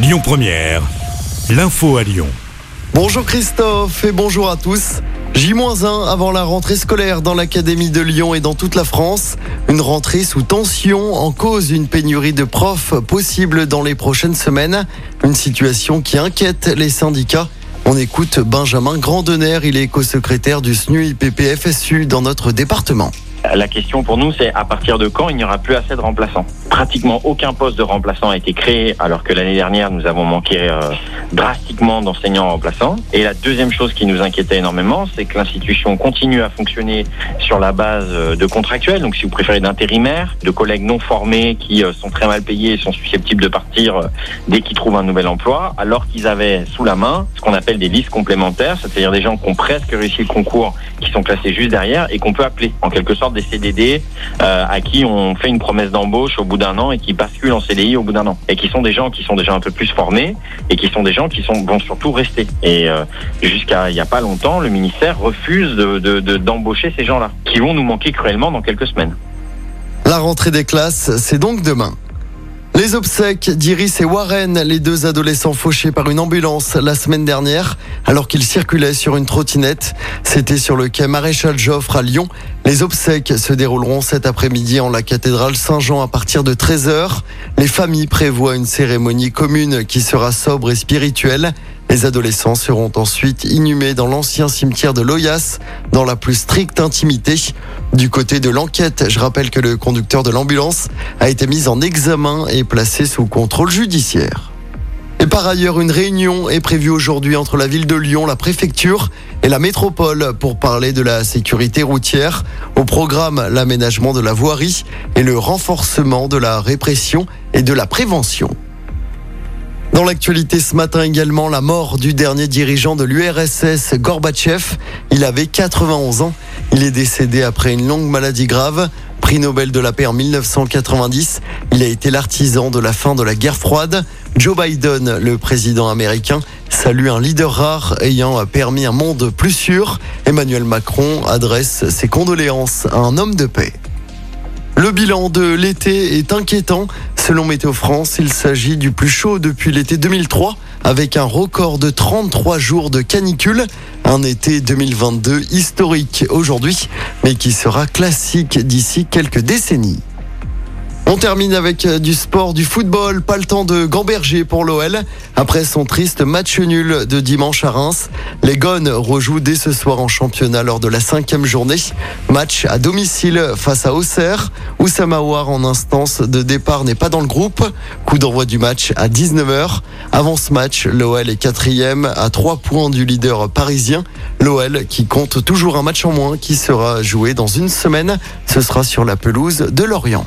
Lyon Première, l'info à Lyon. Bonjour Christophe et bonjour à tous. J-1 avant la rentrée scolaire dans l'Académie de Lyon et dans toute la France. Une rentrée sous tension en cause d'une pénurie de profs possible dans les prochaines semaines. Une situation qui inquiète les syndicats. On écoute Benjamin Grandener, il est co-secrétaire du SNU IPPFSU dans notre département. La question pour nous, c'est à partir de quand il n'y aura plus assez de remplaçants? Pratiquement aucun poste de remplaçant a été créé, alors que l'année dernière, nous avons manqué euh, drastiquement d'enseignants remplaçants. Et la deuxième chose qui nous inquiétait énormément, c'est que l'institution continue à fonctionner sur la base euh, de contractuels, donc si vous préférez d'intérimaires, de collègues non formés qui euh, sont très mal payés et sont susceptibles de partir dès qu'ils trouvent un nouvel emploi, alors qu'ils avaient sous la main ce qu'on appelle des listes complémentaires, c'est-à-dire des gens qui ont presque réussi le concours, qui sont classés juste derrière et qu'on peut appeler en quelque sorte des CDD euh, à qui on fait une promesse d'embauche au bout d'un et qui basculent en CDI au bout d'un an. Et qui sont des gens qui sont déjà un peu plus formés et qui sont des gens qui sont, vont surtout rester. Et euh, jusqu'à il n'y a pas longtemps, le ministère refuse d'embaucher de, ces gens-là, qui vont nous manquer cruellement dans quelques semaines. La rentrée des classes, c'est donc demain. Les obsèques d'Iris et Warren, les deux adolescents fauchés par une ambulance la semaine dernière, alors qu'ils circulaient sur une trottinette. C'était sur le quai Maréchal Joffre à Lyon. Les obsèques se dérouleront cet après-midi en la cathédrale Saint-Jean à partir de 13h. Les familles prévoient une cérémonie commune qui sera sobre et spirituelle. Les adolescents seront ensuite inhumés dans l'ancien cimetière de Loyas, dans la plus stricte intimité. Du côté de l'enquête, je rappelle que le conducteur de l'ambulance a été mis en examen et placé sous contrôle judiciaire. Et par ailleurs, une réunion est prévue aujourd'hui entre la ville de Lyon, la préfecture et la métropole pour parler de la sécurité routière. Au programme, l'aménagement de la voirie et le renforcement de la répression et de la prévention. Dans l'actualité ce matin également, la mort du dernier dirigeant de l'URSS, Gorbatchev. Il avait 91 ans. Il est décédé après une longue maladie grave. Prix Nobel de la paix en 1990. Il a été l'artisan de la fin de la guerre froide. Joe Biden, le président américain, salue un leader rare ayant permis un monde plus sûr. Emmanuel Macron adresse ses condoléances à un homme de paix. Le bilan de l'été est inquiétant. Selon Météo France, il s'agit du plus chaud depuis l'été 2003 avec un record de 33 jours de canicule. Un été 2022 historique aujourd'hui, mais qui sera classique d'ici quelques décennies. On termine avec euh, du sport, du football. Pas le temps de gamberger pour l'OL. Après son triste match nul de dimanche à Reims, les Gones rejouent dès ce soir en championnat lors de la cinquième journée. Match à domicile face à Auxerre. Oussama en instance de départ n'est pas dans le groupe. Coup d'envoi du match à 19h. Avant ce match, l'OL est quatrième à trois points du leader parisien. L'OL qui compte toujours un match en moins qui sera joué dans une semaine. Ce sera sur la pelouse de Lorient.